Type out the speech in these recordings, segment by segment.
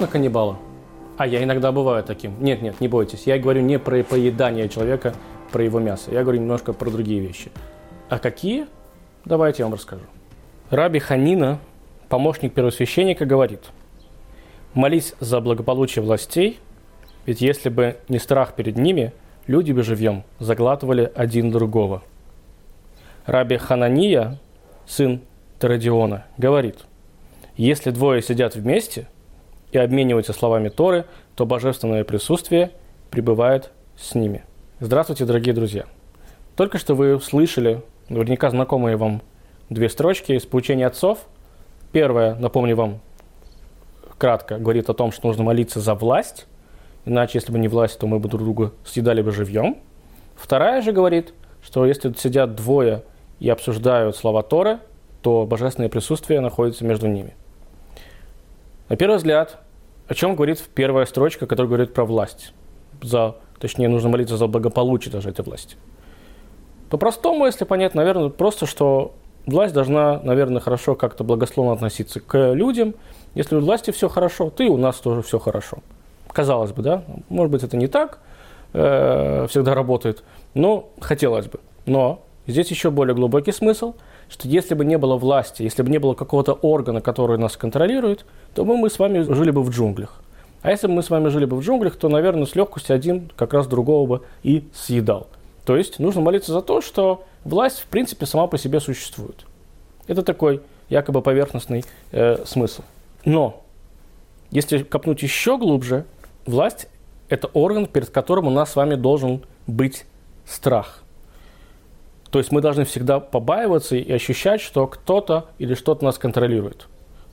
на каннибала? А я иногда бываю таким. Нет, нет, не бойтесь. Я говорю не про поедание человека, про его мясо. Я говорю немножко про другие вещи. А какие? Давайте я вам расскажу. Раби Ханина, помощник первосвященника, говорит, молись за благополучие властей, ведь если бы не страх перед ними, люди бы живьем заглатывали один другого. Раби Ханания, сын Тарадиона, говорит, если двое сидят вместе и обмениваются словами Торы, то божественное присутствие пребывает с ними. Здравствуйте, дорогие друзья! Только что вы слышали наверняка знакомые вам две строчки из поучения отцов. Первая, напомню вам кратко, говорит о том, что нужно молиться за власть, иначе, если бы не власть, то мы бы друг друга съедали бы живьем. Вторая же говорит, что если сидят двое и обсуждают слова Торы, то божественное присутствие находится между ними. На первый взгляд, о чем говорит первая строчка, которая говорит про власть? За, точнее, нужно молиться за благополучие даже этой власти. По-простому, если понять, наверное, просто, что власть должна, наверное, хорошо как-то благословно относиться к людям. Если у власти все хорошо, то и у нас тоже все хорошо. Казалось бы, да? Может быть, это не так э, всегда работает, но хотелось бы. Но здесь еще более глубокий смысл, что если бы не было власти, если бы не было какого-то органа, который нас контролирует, то мы, мы с вами жили бы в джунглях. А если бы мы с вами жили бы в джунглях, то, наверное, с легкостью один как раз другого бы и съедал. То есть нужно молиться за то, что власть, в принципе, сама по себе существует. Это такой якобы поверхностный э, смысл. Но если копнуть еще глубже, власть – это орган, перед которым у нас с вами должен быть страх. То есть мы должны всегда побаиваться и ощущать, что кто-то или что-то нас контролирует.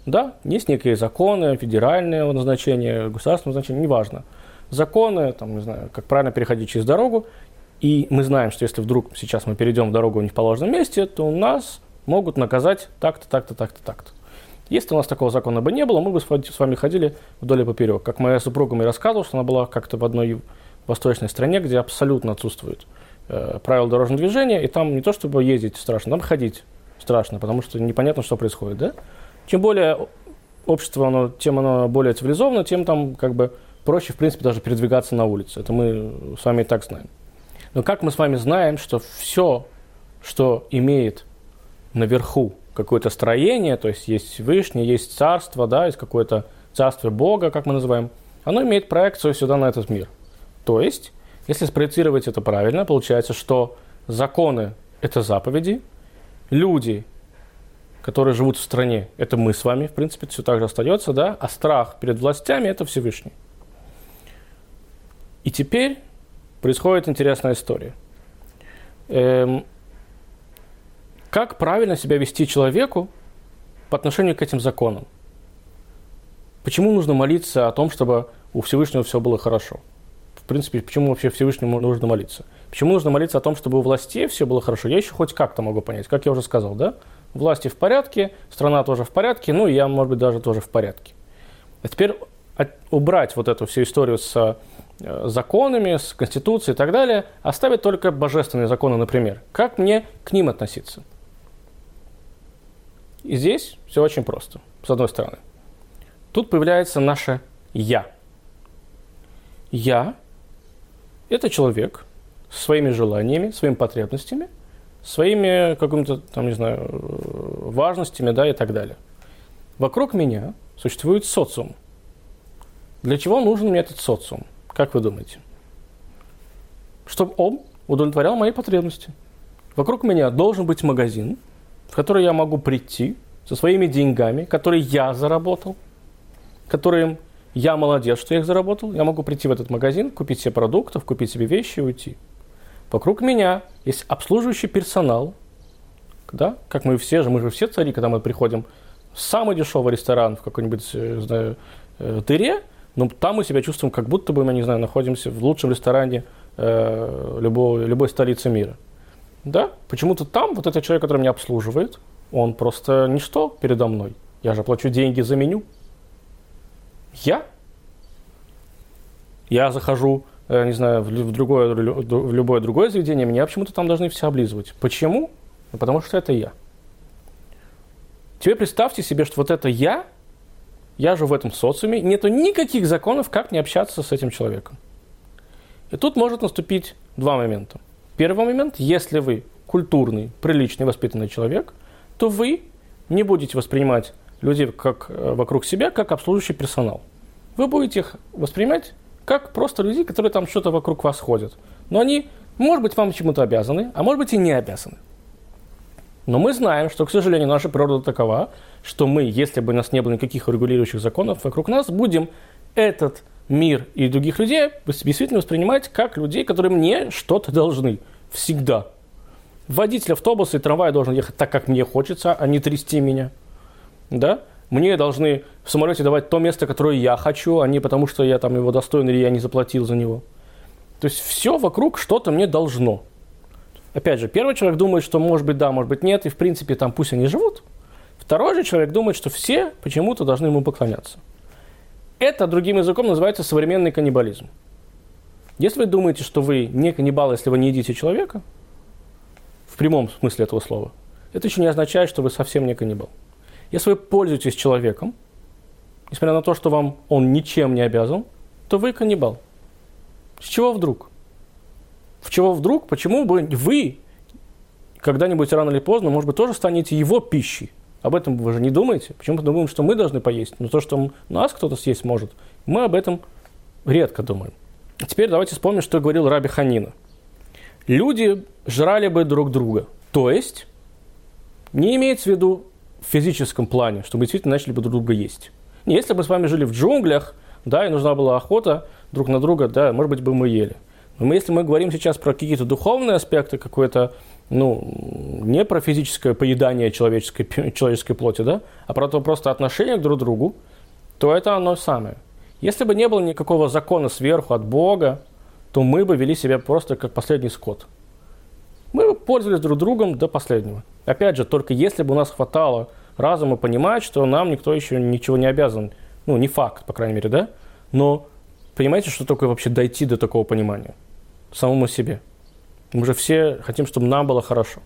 Да, есть некие законы, федеральные назначения, государственные назначения, неважно. Законы, там, не знаю, как правильно переходить через дорогу, и мы знаем, что если вдруг сейчас мы перейдем в дорогу в положенном месте, то нас могут наказать так-то, так-то, так-то, так-то. Если у нас такого закона бы не было, мы бы с вами ходили вдоль и поперек. Как моя супруга мне рассказывала, что она была как-то в одной восточной стране, где абсолютно отсутствует э, правила дорожного движения, и там не то чтобы ездить страшно, там ходить страшно, потому что непонятно, что происходит, да? Чем более общество, оно, тем оно более цивилизовано, тем там как бы проще, в принципе, даже передвигаться на улице. Это мы с вами и так знаем. Но как мы с вами знаем, что все, что имеет наверху какое-то строение, то есть есть Всевышний, есть царство, да, есть какое-то царство Бога, как мы называем, оно имеет проекцию сюда, на этот мир. То есть, если спроецировать это правильно, получается, что законы – это заповеди, люди, которые живут в стране, это мы с вами, в принципе, все так же остается, да, а страх перед властями – это Всевышний. И теперь происходит интересная история. Эм, как правильно себя вести человеку по отношению к этим законам? Почему нужно молиться о том, чтобы у Всевышнего все было хорошо? Принципе, почему вообще Всевышнему нужно молиться? Почему нужно молиться о том, чтобы у властей все было хорошо? Я еще хоть как-то могу понять, как я уже сказал, да? Власти в порядке, страна тоже в порядке, ну я, может быть, даже тоже в порядке. А теперь убрать вот эту всю историю с Э, законами, с конституцией и так далее, оставить только божественные законы, например. Как мне к ним относиться? И здесь все очень просто, с одной стороны. Тут появляется наше «я». «Я» – это человек с своими желаниями, своими потребностями, своими какими-то, там, не знаю, важностями, да, и так далее. Вокруг меня существует социум. Для чего нужен мне этот социум – как вы думаете? Чтобы он удовлетворял мои потребности. Вокруг меня должен быть магазин, в который я могу прийти со своими деньгами, которые я заработал, которым я молодец, что я их заработал. Я могу прийти в этот магазин, купить себе продуктов, купить себе вещи и уйти. Вокруг меня есть обслуживающий персонал, да, как мы все же, мы же все цари, когда мы приходим в самый дешевый ресторан в какой-нибудь, э, знаю, э, дыре, но там мы себя чувствуем, как будто бы, мы, не знаю, находимся в лучшем ресторане э, любого, любой столицы мира. Да, почему-то там вот этот человек, который меня обслуживает, он просто ничто передо мной. Я же плачу деньги за меню. Я? Я захожу, э, не знаю, в, другое, в любое другое заведение, меня почему-то там должны все облизывать. Почему? Потому что это я. Теперь представьте себе, что вот это я я живу в этом социуме, нету никаких законов, как не общаться с этим человеком. И тут может наступить два момента. Первый момент, если вы культурный, приличный, воспитанный человек, то вы не будете воспринимать людей как, э, вокруг себя как обслуживающий персонал. Вы будете их воспринимать как просто людей, которые там что-то вокруг вас ходят. Но они, может быть, вам чему-то обязаны, а может быть и не обязаны. Но мы знаем, что, к сожалению, наша природа такова, что мы, если бы у нас не было никаких регулирующих законов вокруг нас, будем этот мир и других людей действительно воспринимать как людей, которые мне что-то должны. Всегда. Водитель автобуса и трамвая должен ехать так, как мне хочется, а не трясти меня. Да? Мне должны в самолете давать то место, которое я хочу, а не потому, что я там его достоин или я не заплатил за него. То есть все вокруг что-то мне должно. Опять же, первый человек думает, что может быть да, может быть нет, и в принципе там пусть они живут. Второй же человек думает, что все почему-то должны ему поклоняться. Это другим языком называется современный каннибализм. Если вы думаете, что вы не каннибал, если вы не едите человека, в прямом смысле этого слова, это еще не означает, что вы совсем не каннибал. Если вы пользуетесь человеком, несмотря на то, что вам он ничем не обязан, то вы каннибал. С чего вдруг? В чего вдруг? Почему бы вы когда-нибудь рано или поздно, может быть, тоже станете его пищей? Об этом вы же не думаете. Почему-то думаем, что мы должны поесть. Но то, что нас кто-то съесть может, мы об этом редко думаем. Теперь давайте вспомним, что говорил Раби Ханина. Люди жрали бы друг друга. То есть, не имеется в виду в физическом плане, чтобы действительно начали бы друг друга есть. Если бы мы с вами жили в джунглях, да, и нужна была охота друг на друга, да, может быть, бы мы ели. Но если мы говорим сейчас про какие-то духовные аспекты, какое-то, ну, не про физическое поедание человеческой, человеческой плоти, да, а про то просто отношение к друг другу, то это оно самое. Если бы не было никакого закона сверху от Бога, то мы бы вели себя просто как последний скот. Пользовались друг другом до последнего. Опять же, только если бы у нас хватало разума понимать, что нам никто еще ничего не обязан. Ну, не факт, по крайней мере, да? Но понимаете, что такое вообще дойти до такого понимания? самому себе. Мы же все хотим, чтобы нам было хорошо.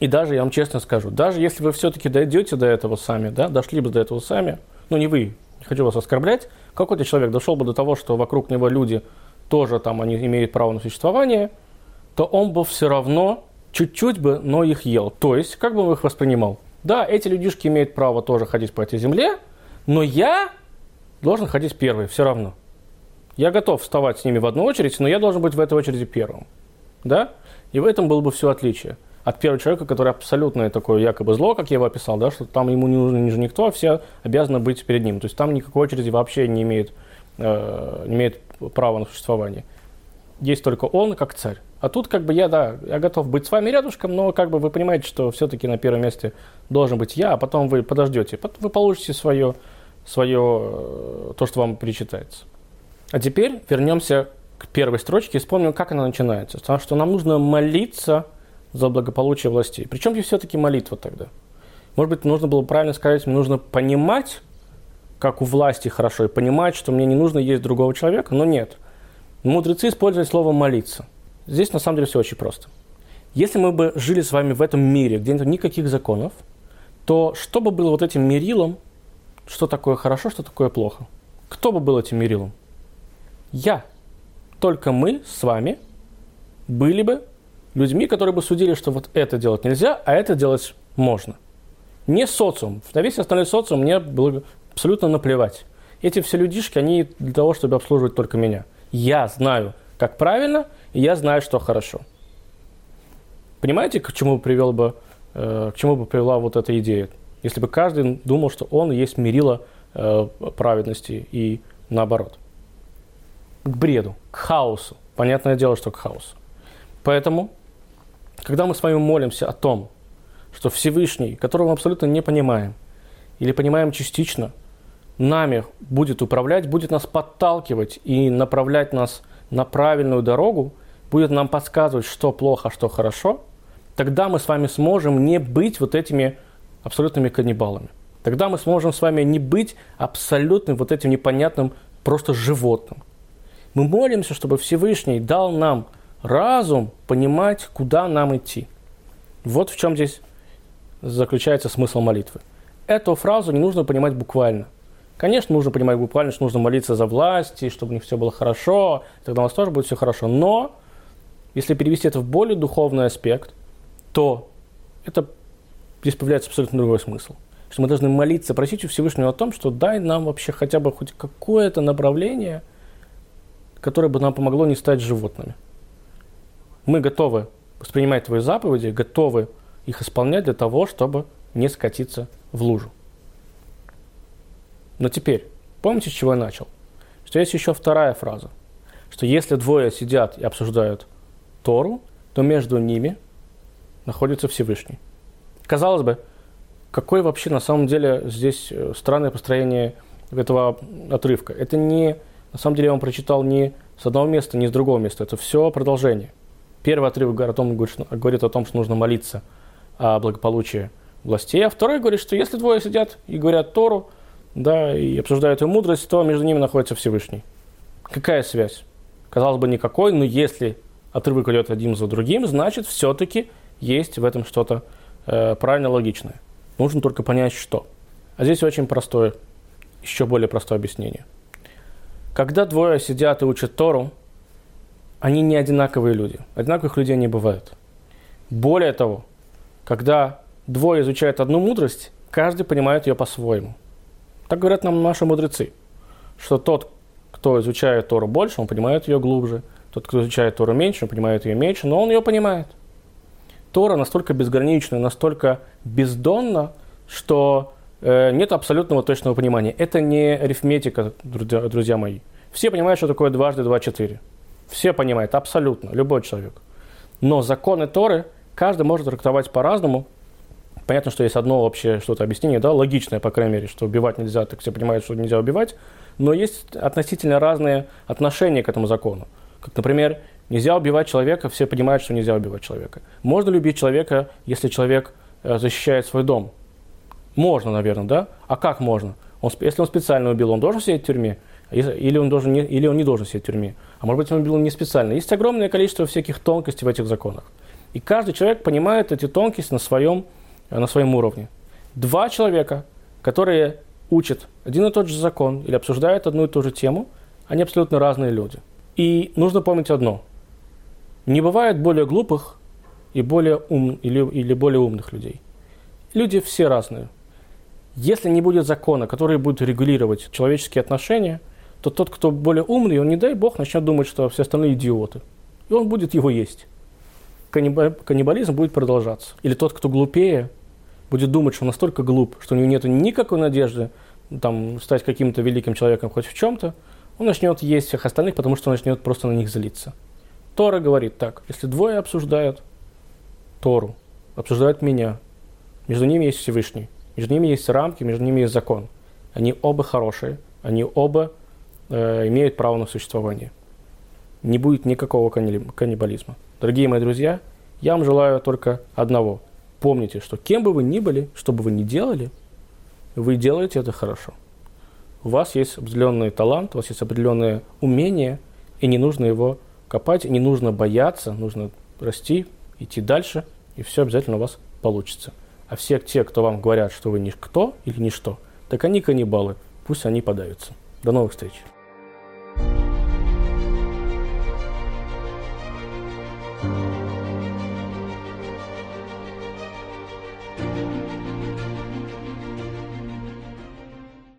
И даже, я вам честно скажу, даже если вы все-таки дойдете до этого сами, да, дошли бы до этого сами, ну не вы, не хочу вас оскорблять, какой-то человек дошел бы до того, что вокруг него люди тоже там, они имеют право на существование, то он бы все равно чуть-чуть бы, но их ел. То есть, как бы он их воспринимал? Да, эти людишки имеют право тоже ходить по этой земле, но я должен ходить первый, все равно. Я готов вставать с ними в одну очередь, но я должен быть в этой очереди первым. Да? И в этом было бы все отличие от первого человека, который абсолютно такое якобы зло, как я его описал, да, что там ему не нужен ниже никто, а все обязаны быть перед ним. То есть там никакой очереди вообще не имеет, э, не имеет права на существование. Есть только он как царь. А тут как бы я, да, я готов быть с вами рядышком, но как бы вы понимаете, что все-таки на первом месте должен быть я, а потом вы подождете, вы получите свое, свое э, то, что вам перечитается. А теперь вернемся к первой строчке и вспомним, как она начинается. Потому что нам нужно молиться за благополучие властей. Причем здесь все-таки молитва тогда? Может быть, нужно было правильно сказать, мне нужно понимать, как у власти хорошо, и понимать, что мне не нужно есть другого человека, но нет. Мудрецы используют слово «молиться». Здесь на самом деле все очень просто. Если мы бы жили с вами в этом мире, где нет никаких законов, то что бы было вот этим мерилом, что такое хорошо, что такое плохо? Кто бы был этим мерилом? я. Только мы с вами были бы людьми, которые бы судили, что вот это делать нельзя, а это делать можно. Не социум. На весь остальной социум мне было абсолютно наплевать. Эти все людишки, они для того, чтобы обслуживать только меня. Я знаю, как правильно, и я знаю, что хорошо. Понимаете, к чему привел бы, э, к чему бы привела вот эта идея? Если бы каждый думал, что он есть мерило э, праведности и наоборот к бреду, к хаосу. Понятное дело, что к хаосу. Поэтому, когда мы с вами молимся о том, что Всевышний, которого мы абсолютно не понимаем, или понимаем частично, нами будет управлять, будет нас подталкивать и направлять нас на правильную дорогу, будет нам подсказывать, что плохо, а что хорошо, тогда мы с вами сможем не быть вот этими абсолютными каннибалами. Тогда мы сможем с вами не быть абсолютным вот этим непонятным просто животным. Мы молимся, чтобы Всевышний дал нам разум понимать, куда нам идти. Вот в чем здесь заключается смысл молитвы. Эту фразу не нужно понимать буквально. Конечно, нужно понимать буквально, что нужно молиться за власть, и чтобы у них все было хорошо, тогда у нас тоже будет все хорошо. Но если перевести это в более духовный аспект, то это здесь появляется абсолютно другой смысл. Что мы должны молиться, просить у Всевышнего о том, что дай нам вообще хотя бы хоть какое-то направление, которое бы нам помогло не стать животными. Мы готовы воспринимать твои заповеди, готовы их исполнять для того, чтобы не скатиться в лужу. Но теперь, помните, с чего я начал? Что есть еще вторая фраза, что если двое сидят и обсуждают Тору, то между ними находится Всевышний. Казалось бы, какое вообще на самом деле здесь э, странное построение этого отрывка. Это не, на самом деле я вам прочитал не с одного места, не с другого места, это все продолжение. Первый отрывок говорит о том, говорит о том, что нужно молиться о благополучии властей, а второй говорит, что если двое сидят и говорят Тору, да, и обсуждают ее мудрость, то между ними находится Всевышний. Какая связь? Казалось бы, никакой, но если отрывок идет один за другим, значит, все-таки есть в этом что-то э, правильно логичное. Нужно только понять, что. А здесь очень простое, еще более простое объяснение. Когда двое сидят и учат Тору, они не одинаковые люди. Одинаковых людей не бывает. Более того, когда двое изучают одну мудрость, каждый понимает ее по-своему. Так говорят нам наши мудрецы, что тот, кто изучает Тору больше, он понимает ее глубже, тот, кто изучает Тору меньше, он понимает ее меньше, но он ее понимает. Тора настолько безгранична, настолько бездонна, что э, нет абсолютного точного понимания. Это не арифметика, друзья, друзья мои. Все понимают, что такое дважды два четыре. Все понимают, абсолютно, любой человек. Но законы Торы каждый может трактовать по-разному. Понятно, что есть одно общее что-то объяснение, да, логичное, по крайней мере, что убивать нельзя, так все понимают, что нельзя убивать. Но есть относительно разные отношения к этому закону. Как, например, нельзя убивать человека, все понимают, что нельзя убивать человека. Можно любить человека, если человек э, защищает свой дом. Можно, наверное, да? А как можно? Он, если он специально убил, он должен сидеть в тюрьме? Или он, должен не, или он не должен сидеть в тюрьме? А может быть, он убил не специально? Есть огромное количество всяких тонкостей в этих законах. И каждый человек понимает эти тонкости на своем, на своем уровне. Два человека, которые учат один и тот же закон или обсуждают одну и ту же тему, они абсолютно разные люди. И нужно помнить одно. Не бывает более глупых и более ум, или, или более умных людей. Люди все разные. Если не будет закона, который будет регулировать человеческие отношения, то тот, кто более умный, он, не дай бог, начнет думать, что все остальные идиоты. И он будет его есть. Каннибализм будет продолжаться. Или тот, кто глупее, будет думать, что он настолько глуп, что у него нет никакой надежды там, стать каким-то великим человеком хоть в чем-то, он начнет есть всех остальных, потому что он начнет просто на них злиться. Тора говорит так, если двое обсуждают Тору, обсуждают меня, между ними есть Всевышний, между ними есть рамки, между ними есть закон. Они оба хорошие, они оба э, имеют право на существование. Не будет никакого каннибализма. Дорогие мои друзья, я вам желаю только одного. Помните, что кем бы вы ни были, что бы вы ни делали, вы делаете это хорошо у вас есть определенный талант, у вас есть определенное умение, и не нужно его копать, не нужно бояться, нужно расти, идти дальше, и все обязательно у вас получится. А все те, кто вам говорят, что вы никто или ничто, так они каннибалы, пусть они подаются. До новых встреч! thank you